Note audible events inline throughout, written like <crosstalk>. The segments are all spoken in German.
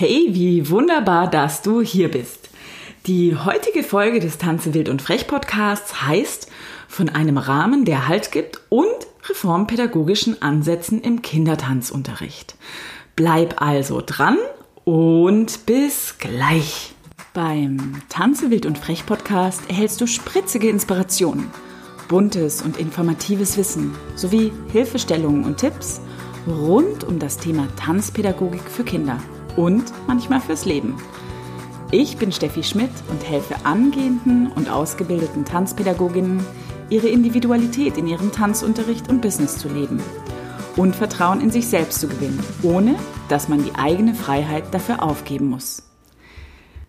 Hey, wie wunderbar, dass du hier bist. Die heutige Folge des Tanze wild und frech Podcasts heißt von einem Rahmen, der Halt gibt und reformpädagogischen Ansätzen im Kindertanzunterricht. Bleib also dran und bis gleich. Beim Tanze wild und frech Podcast erhältst du spritzige Inspirationen, buntes und informatives Wissen sowie Hilfestellungen und Tipps rund um das Thema Tanzpädagogik für Kinder und manchmal fürs Leben. Ich bin Steffi Schmidt und helfe angehenden und ausgebildeten Tanzpädagoginnen, ihre Individualität in ihrem Tanzunterricht und Business zu leben und Vertrauen in sich selbst zu gewinnen, ohne dass man die eigene Freiheit dafür aufgeben muss.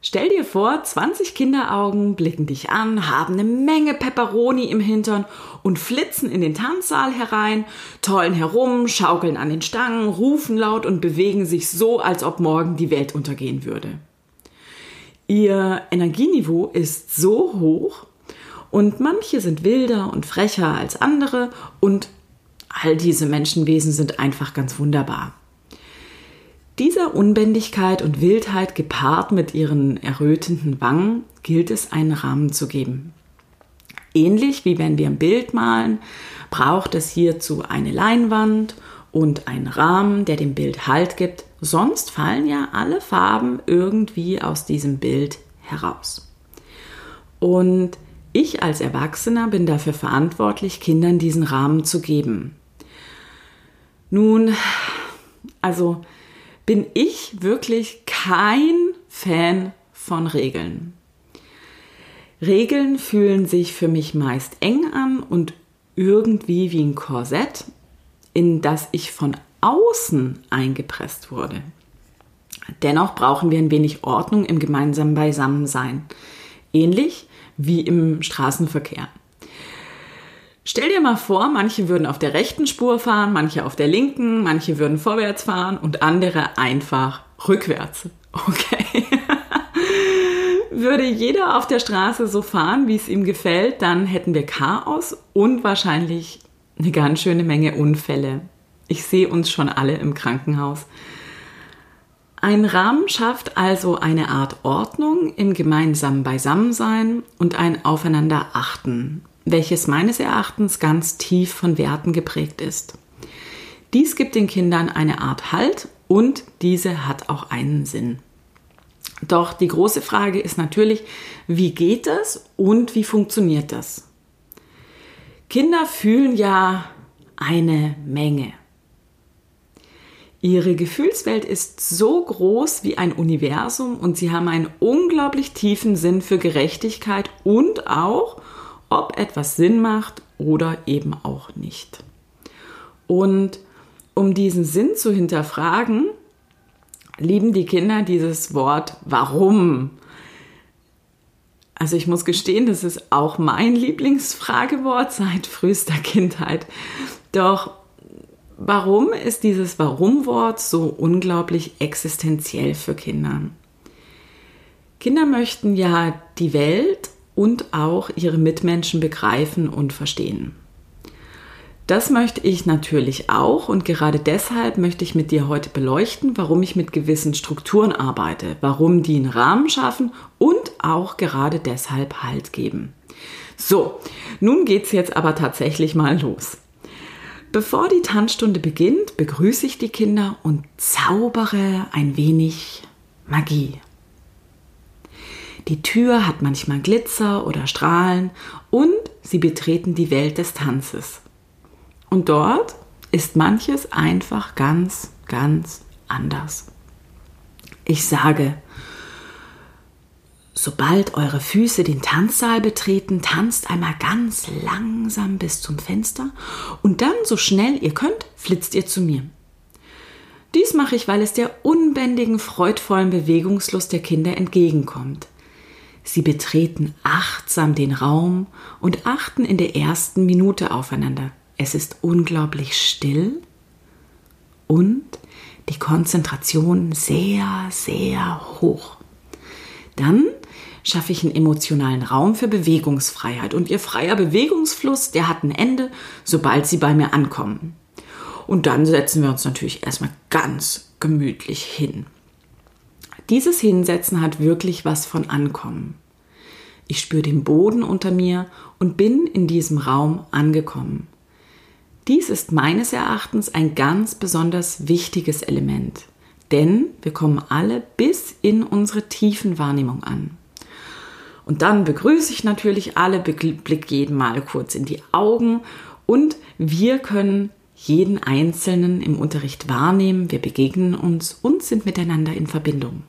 Stell dir vor, 20 Kinderaugen blicken dich an, haben eine Menge Peperoni im Hintern und flitzen in den Tanzsaal herein, tollen herum, schaukeln an den Stangen, rufen laut und bewegen sich so, als ob morgen die Welt untergehen würde. Ihr Energieniveau ist so hoch und manche sind wilder und frecher als andere und all diese Menschenwesen sind einfach ganz wunderbar. Dieser Unbändigkeit und Wildheit gepaart mit ihren errötenden Wangen gilt es einen Rahmen zu geben. Ähnlich wie wenn wir ein Bild malen, braucht es hierzu eine Leinwand und einen Rahmen, der dem Bild Halt gibt, sonst fallen ja alle Farben irgendwie aus diesem Bild heraus. Und ich als Erwachsener bin dafür verantwortlich, Kindern diesen Rahmen zu geben. Nun, also bin ich wirklich kein Fan von Regeln. Regeln fühlen sich für mich meist eng an und irgendwie wie ein Korsett, in das ich von außen eingepresst wurde. Dennoch brauchen wir ein wenig Ordnung im gemeinsamen Beisammensein, ähnlich wie im Straßenverkehr. Stell dir mal vor, manche würden auf der rechten Spur fahren, manche auf der linken, manche würden vorwärts fahren und andere einfach rückwärts. Okay. <laughs> Würde jeder auf der Straße so fahren, wie es ihm gefällt, dann hätten wir Chaos und wahrscheinlich eine ganz schöne Menge Unfälle. Ich sehe uns schon alle im Krankenhaus. Ein Rahmen schafft also eine Art Ordnung im gemeinsamen Beisammensein und ein Aufeinanderachten welches meines Erachtens ganz tief von Werten geprägt ist. Dies gibt den Kindern eine Art Halt und diese hat auch einen Sinn. Doch die große Frage ist natürlich, wie geht das und wie funktioniert das? Kinder fühlen ja eine Menge. Ihre Gefühlswelt ist so groß wie ein Universum und sie haben einen unglaublich tiefen Sinn für Gerechtigkeit und auch ob etwas Sinn macht oder eben auch nicht. Und um diesen Sinn zu hinterfragen, lieben die Kinder dieses Wort warum. Also ich muss gestehen, das ist auch mein Lieblingsfragewort seit frühester Kindheit. Doch warum ist dieses Warum-Wort so unglaublich existenziell für Kinder? Kinder möchten ja die Welt und auch ihre Mitmenschen begreifen und verstehen. Das möchte ich natürlich auch und gerade deshalb möchte ich mit dir heute beleuchten, warum ich mit gewissen Strukturen arbeite, warum die einen Rahmen schaffen und auch gerade deshalb Halt geben. So, nun geht's jetzt aber tatsächlich mal los. Bevor die Tanzstunde beginnt, begrüße ich die Kinder und zaubere ein wenig Magie. Die Tür hat manchmal Glitzer oder Strahlen und sie betreten die Welt des Tanzes. Und dort ist manches einfach ganz, ganz anders. Ich sage, sobald eure Füße den Tanzsaal betreten, tanzt einmal ganz langsam bis zum Fenster und dann so schnell ihr könnt, flitzt ihr zu mir. Dies mache ich, weil es der unbändigen, freudvollen Bewegungslust der Kinder entgegenkommt. Sie betreten achtsam den Raum und achten in der ersten Minute aufeinander. Es ist unglaublich still und die Konzentration sehr, sehr hoch. Dann schaffe ich einen emotionalen Raum für Bewegungsfreiheit und ihr freier Bewegungsfluss, der hat ein Ende, sobald sie bei mir ankommen. Und dann setzen wir uns natürlich erstmal ganz gemütlich hin. Dieses Hinsetzen hat wirklich was von Ankommen. Ich spüre den Boden unter mir und bin in diesem Raum angekommen. Dies ist meines Erachtens ein ganz besonders wichtiges Element, denn wir kommen alle bis in unsere tiefen Wahrnehmung an. Und dann begrüße ich natürlich alle, blick jeden Mal kurz in die Augen und wir können jeden Einzelnen im Unterricht wahrnehmen, wir begegnen uns und sind miteinander in Verbindung.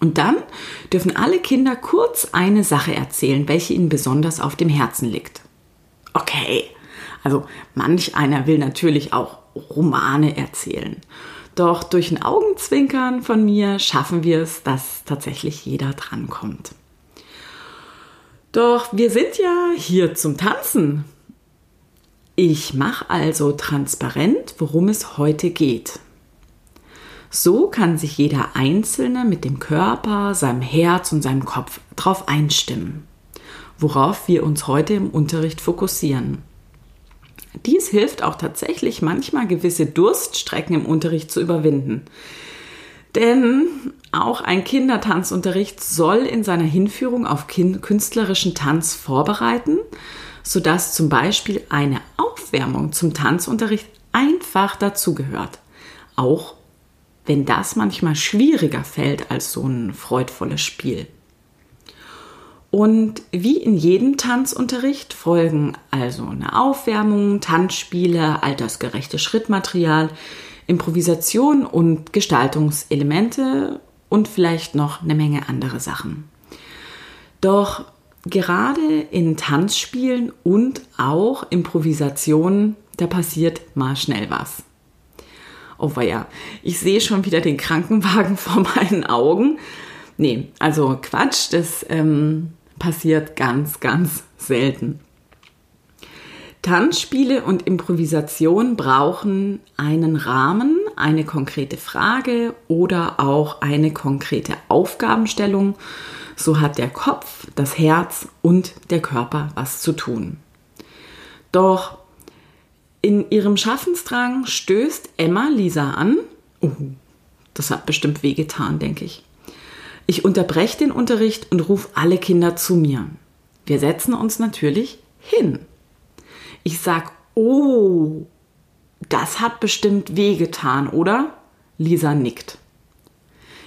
Und dann dürfen alle Kinder kurz eine Sache erzählen, welche ihnen besonders auf dem Herzen liegt. Okay, also manch einer will natürlich auch Romane erzählen. Doch durch ein Augenzwinkern von mir schaffen wir es, dass tatsächlich jeder drankommt. Doch wir sind ja hier zum Tanzen. Ich mache also transparent, worum es heute geht. So kann sich jeder Einzelne mit dem Körper, seinem Herz und seinem Kopf darauf einstimmen, worauf wir uns heute im Unterricht fokussieren. Dies hilft auch tatsächlich manchmal gewisse Durststrecken im Unterricht zu überwinden. Denn auch ein Kindertanzunterricht soll in seiner Hinführung auf künstlerischen Tanz vorbereiten, sodass zum Beispiel eine Aufwärmung zum Tanzunterricht einfach dazugehört. Auch wenn das manchmal schwieriger fällt als so ein freudvolles Spiel. Und wie in jedem Tanzunterricht folgen also eine Aufwärmung, Tanzspiele, altersgerechte Schrittmaterial, Improvisation und Gestaltungselemente und vielleicht noch eine Menge andere Sachen. Doch gerade in Tanzspielen und auch Improvisationen, da passiert mal schnell was. Oh ja, ich sehe schon wieder den Krankenwagen <laughs> vor meinen Augen. Nee, also Quatsch, das ähm, passiert ganz, ganz selten. Tanzspiele und Improvisation brauchen einen Rahmen, eine konkrete Frage oder auch eine konkrete Aufgabenstellung. So hat der Kopf, das Herz und der Körper was zu tun. Doch in ihrem Schaffensdrang stößt Emma Lisa an. Oh, das hat bestimmt wehgetan, denke ich. Ich unterbreche den Unterricht und rufe alle Kinder zu mir. Wir setzen uns natürlich hin. Ich sag, oh, das hat bestimmt wehgetan, oder? Lisa nickt.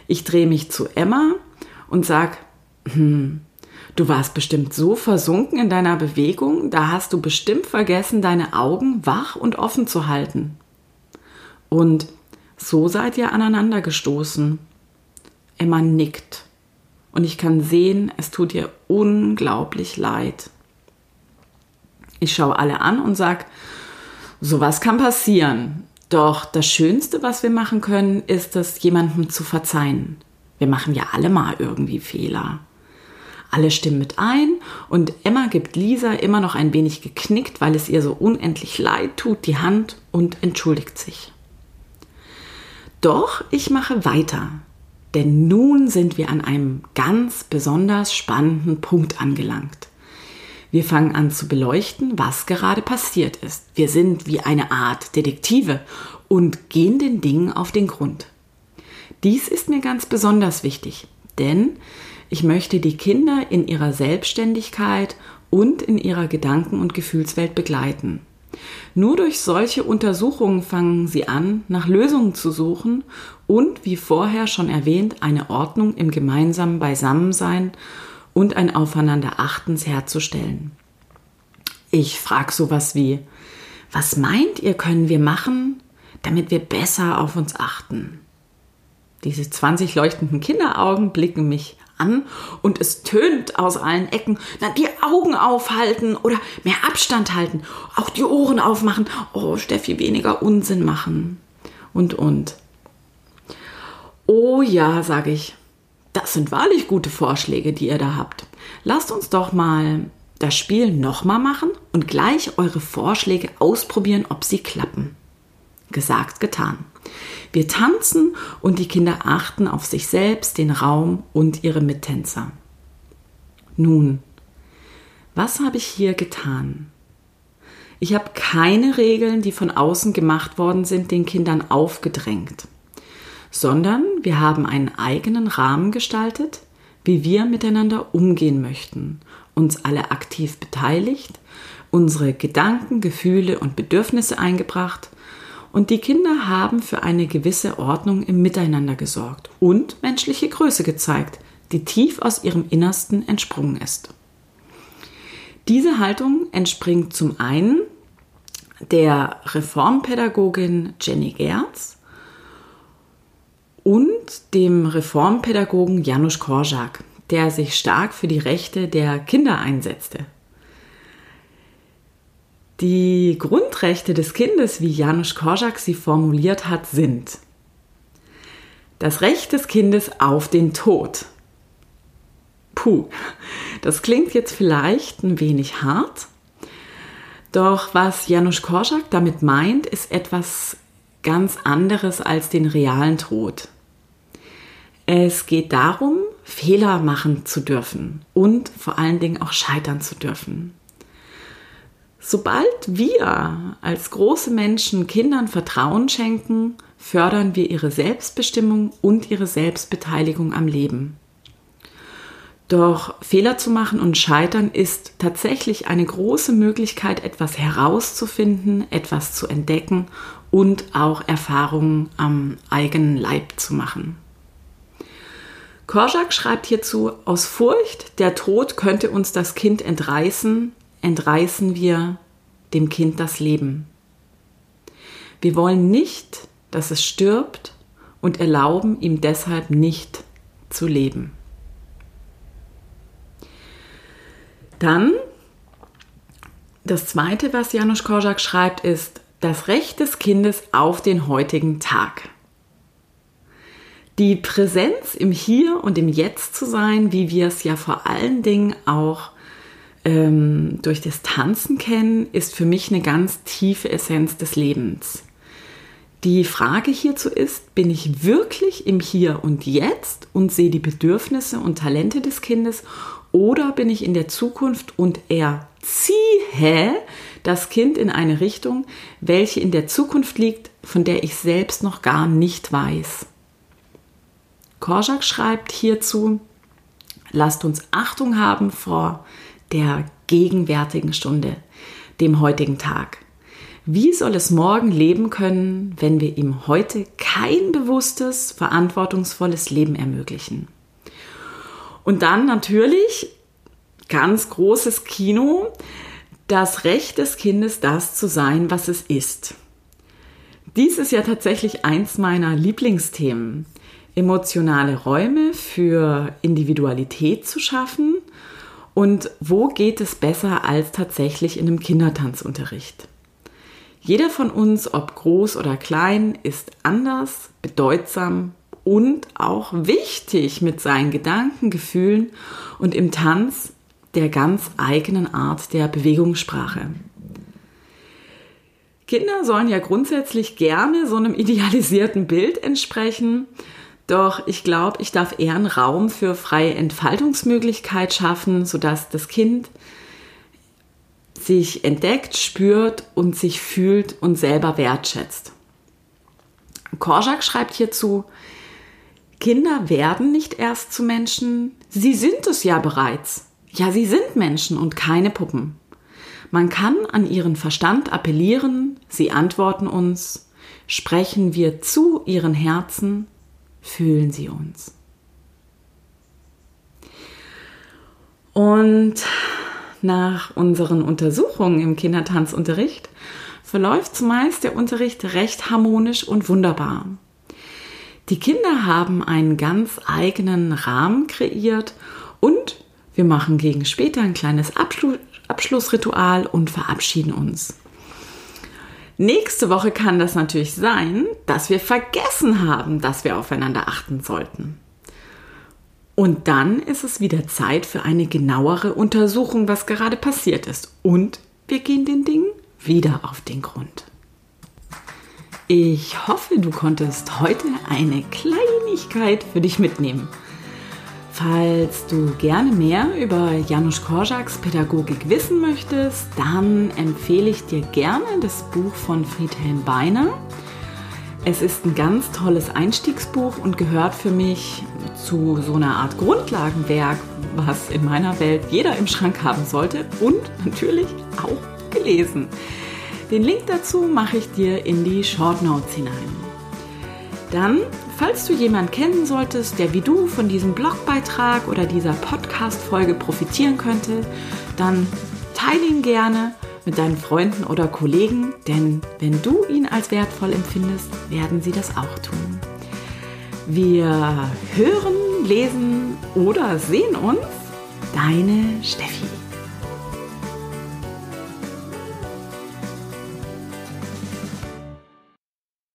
Ich drehe mich zu Emma und sag, hm, Du warst bestimmt so versunken in deiner Bewegung, da hast du bestimmt vergessen, deine Augen wach und offen zu halten. Und so seid ihr aneinander gestoßen. Emma nickt. Und ich kann sehen, es tut ihr unglaublich leid. Ich schaue alle an und sag, sowas kann passieren. Doch das Schönste, was wir machen können, ist es, jemandem zu verzeihen. Wir machen ja alle mal irgendwie Fehler. Alle stimmen mit ein und Emma gibt Lisa immer noch ein wenig geknickt, weil es ihr so unendlich leid tut, die Hand und entschuldigt sich. Doch ich mache weiter, denn nun sind wir an einem ganz besonders spannenden Punkt angelangt. Wir fangen an zu beleuchten, was gerade passiert ist. Wir sind wie eine Art Detektive und gehen den Dingen auf den Grund. Dies ist mir ganz besonders wichtig, denn ich möchte die Kinder in ihrer Selbstständigkeit und in ihrer Gedanken- und Gefühlswelt begleiten. Nur durch solche Untersuchungen fangen sie an, nach Lösungen zu suchen und, wie vorher schon erwähnt, eine Ordnung im gemeinsamen Beisammensein und ein Aufeinanderachtens herzustellen. Ich frage sowas wie, was meint ihr, können wir machen, damit wir besser auf uns achten? Diese 20 leuchtenden Kinderaugen blicken mich an und es tönt aus allen Ecken. Na, die Augen aufhalten oder mehr Abstand halten. Auch die Ohren aufmachen. Oh, Steffi, weniger Unsinn machen. Und, und. Oh ja, sage ich. Das sind wahrlich gute Vorschläge, die ihr da habt. Lasst uns doch mal das Spiel nochmal machen und gleich eure Vorschläge ausprobieren, ob sie klappen. Gesagt, getan. Wir tanzen und die Kinder achten auf sich selbst, den Raum und ihre Mittänzer. Nun, was habe ich hier getan? Ich habe keine Regeln, die von außen gemacht worden sind, den Kindern aufgedrängt, sondern wir haben einen eigenen Rahmen gestaltet, wie wir miteinander umgehen möchten, uns alle aktiv beteiligt, unsere Gedanken, Gefühle und Bedürfnisse eingebracht und die Kinder haben für eine gewisse Ordnung im Miteinander gesorgt und menschliche Größe gezeigt, die tief aus ihrem Innersten entsprungen ist. Diese Haltung entspringt zum einen der Reformpädagogin Jenny Gerz und dem Reformpädagogen Janusz Korczak, der sich stark für die Rechte der Kinder einsetzte. Die Grundrechte des Kindes, wie Janusz Korczak sie formuliert hat, sind das Recht des Kindes auf den Tod. Puh, das klingt jetzt vielleicht ein wenig hart, doch was Janusz Korczak damit meint, ist etwas ganz anderes als den realen Tod. Es geht darum, Fehler machen zu dürfen und vor allen Dingen auch scheitern zu dürfen. Sobald wir als große Menschen Kindern Vertrauen schenken, fördern wir ihre Selbstbestimmung und ihre Selbstbeteiligung am Leben. Doch Fehler zu machen und scheitern ist tatsächlich eine große Möglichkeit, etwas herauszufinden, etwas zu entdecken und auch Erfahrungen am eigenen Leib zu machen. Korczak schreibt hierzu, aus Furcht, der Tod könnte uns das Kind entreißen, entreißen wir dem Kind das Leben. Wir wollen nicht, dass es stirbt und erlauben ihm deshalb nicht zu leben. Dann das zweite, was Janusz Korczak schreibt, ist das Recht des Kindes auf den heutigen Tag. Die Präsenz im Hier und im Jetzt zu sein, wie wir es ja vor allen Dingen auch ähm, durch das Tanzen kennen, ist für mich eine ganz tiefe Essenz des Lebens. Die Frage hierzu ist, bin ich wirklich im Hier und Jetzt und sehe die Bedürfnisse und Talente des Kindes oder bin ich in der Zukunft und erziehe das Kind in eine Richtung, welche in der Zukunft liegt, von der ich selbst noch gar nicht weiß. Korczak schreibt hierzu, lasst uns Achtung haben vor der gegenwärtigen Stunde, dem heutigen Tag. Wie soll es morgen leben können, wenn wir ihm heute kein bewusstes, verantwortungsvolles Leben ermöglichen? Und dann natürlich ganz großes Kino, das Recht des Kindes, das zu sein, was es ist. Dies ist ja tatsächlich eins meiner Lieblingsthemen. Emotionale Räume für Individualität zu schaffen. Und wo geht es besser als tatsächlich in einem Kindertanzunterricht? Jeder von uns, ob groß oder klein, ist anders, bedeutsam und auch wichtig mit seinen Gedanken, Gefühlen und im Tanz der ganz eigenen Art der Bewegungssprache. Kinder sollen ja grundsätzlich gerne so einem <laughs> idealisierten Bild entsprechen, doch ich glaube, ich darf eher einen Raum für freie Entfaltungsmöglichkeit schaffen, sodass das Kind sich entdeckt, spürt und sich fühlt und selber wertschätzt. Korczak schreibt hierzu, Kinder werden nicht erst zu Menschen, sie sind es ja bereits. Ja, sie sind Menschen und keine Puppen. Man kann an ihren Verstand appellieren, sie antworten uns, sprechen wir zu ihren Herzen, fühlen sie uns. Und nach unseren Untersuchungen im Kindertanzunterricht verläuft zumeist der Unterricht recht harmonisch und wunderbar. Die Kinder haben einen ganz eigenen Rahmen kreiert und wir machen gegen später ein kleines Abschlu Abschlussritual und verabschieden uns. Nächste Woche kann das natürlich sein, dass wir vergessen haben, dass wir aufeinander achten sollten. Und dann ist es wieder Zeit für eine genauere Untersuchung, was gerade passiert ist. Und wir gehen den Dingen wieder auf den Grund. Ich hoffe, du konntest heute eine Kleinigkeit für dich mitnehmen. Falls du gerne mehr über Janusz Korczaks Pädagogik wissen möchtest, dann empfehle ich dir gerne das Buch von Friedhelm Beiner. Es ist ein ganz tolles Einstiegsbuch und gehört für mich zu so einer Art Grundlagenwerk, was in meiner Welt jeder im Schrank haben sollte und natürlich auch gelesen. Den Link dazu mache ich dir in die Short Notes hinein. Dann, falls du jemanden kennen solltest, der wie du von diesem Blogbeitrag oder dieser Podcast-Folge profitieren könnte, dann teile ihn gerne mit deinen Freunden oder Kollegen, denn wenn du ihn als wertvoll empfindest, werden sie das auch tun. Wir hören, lesen oder sehen uns. Deine Steffi.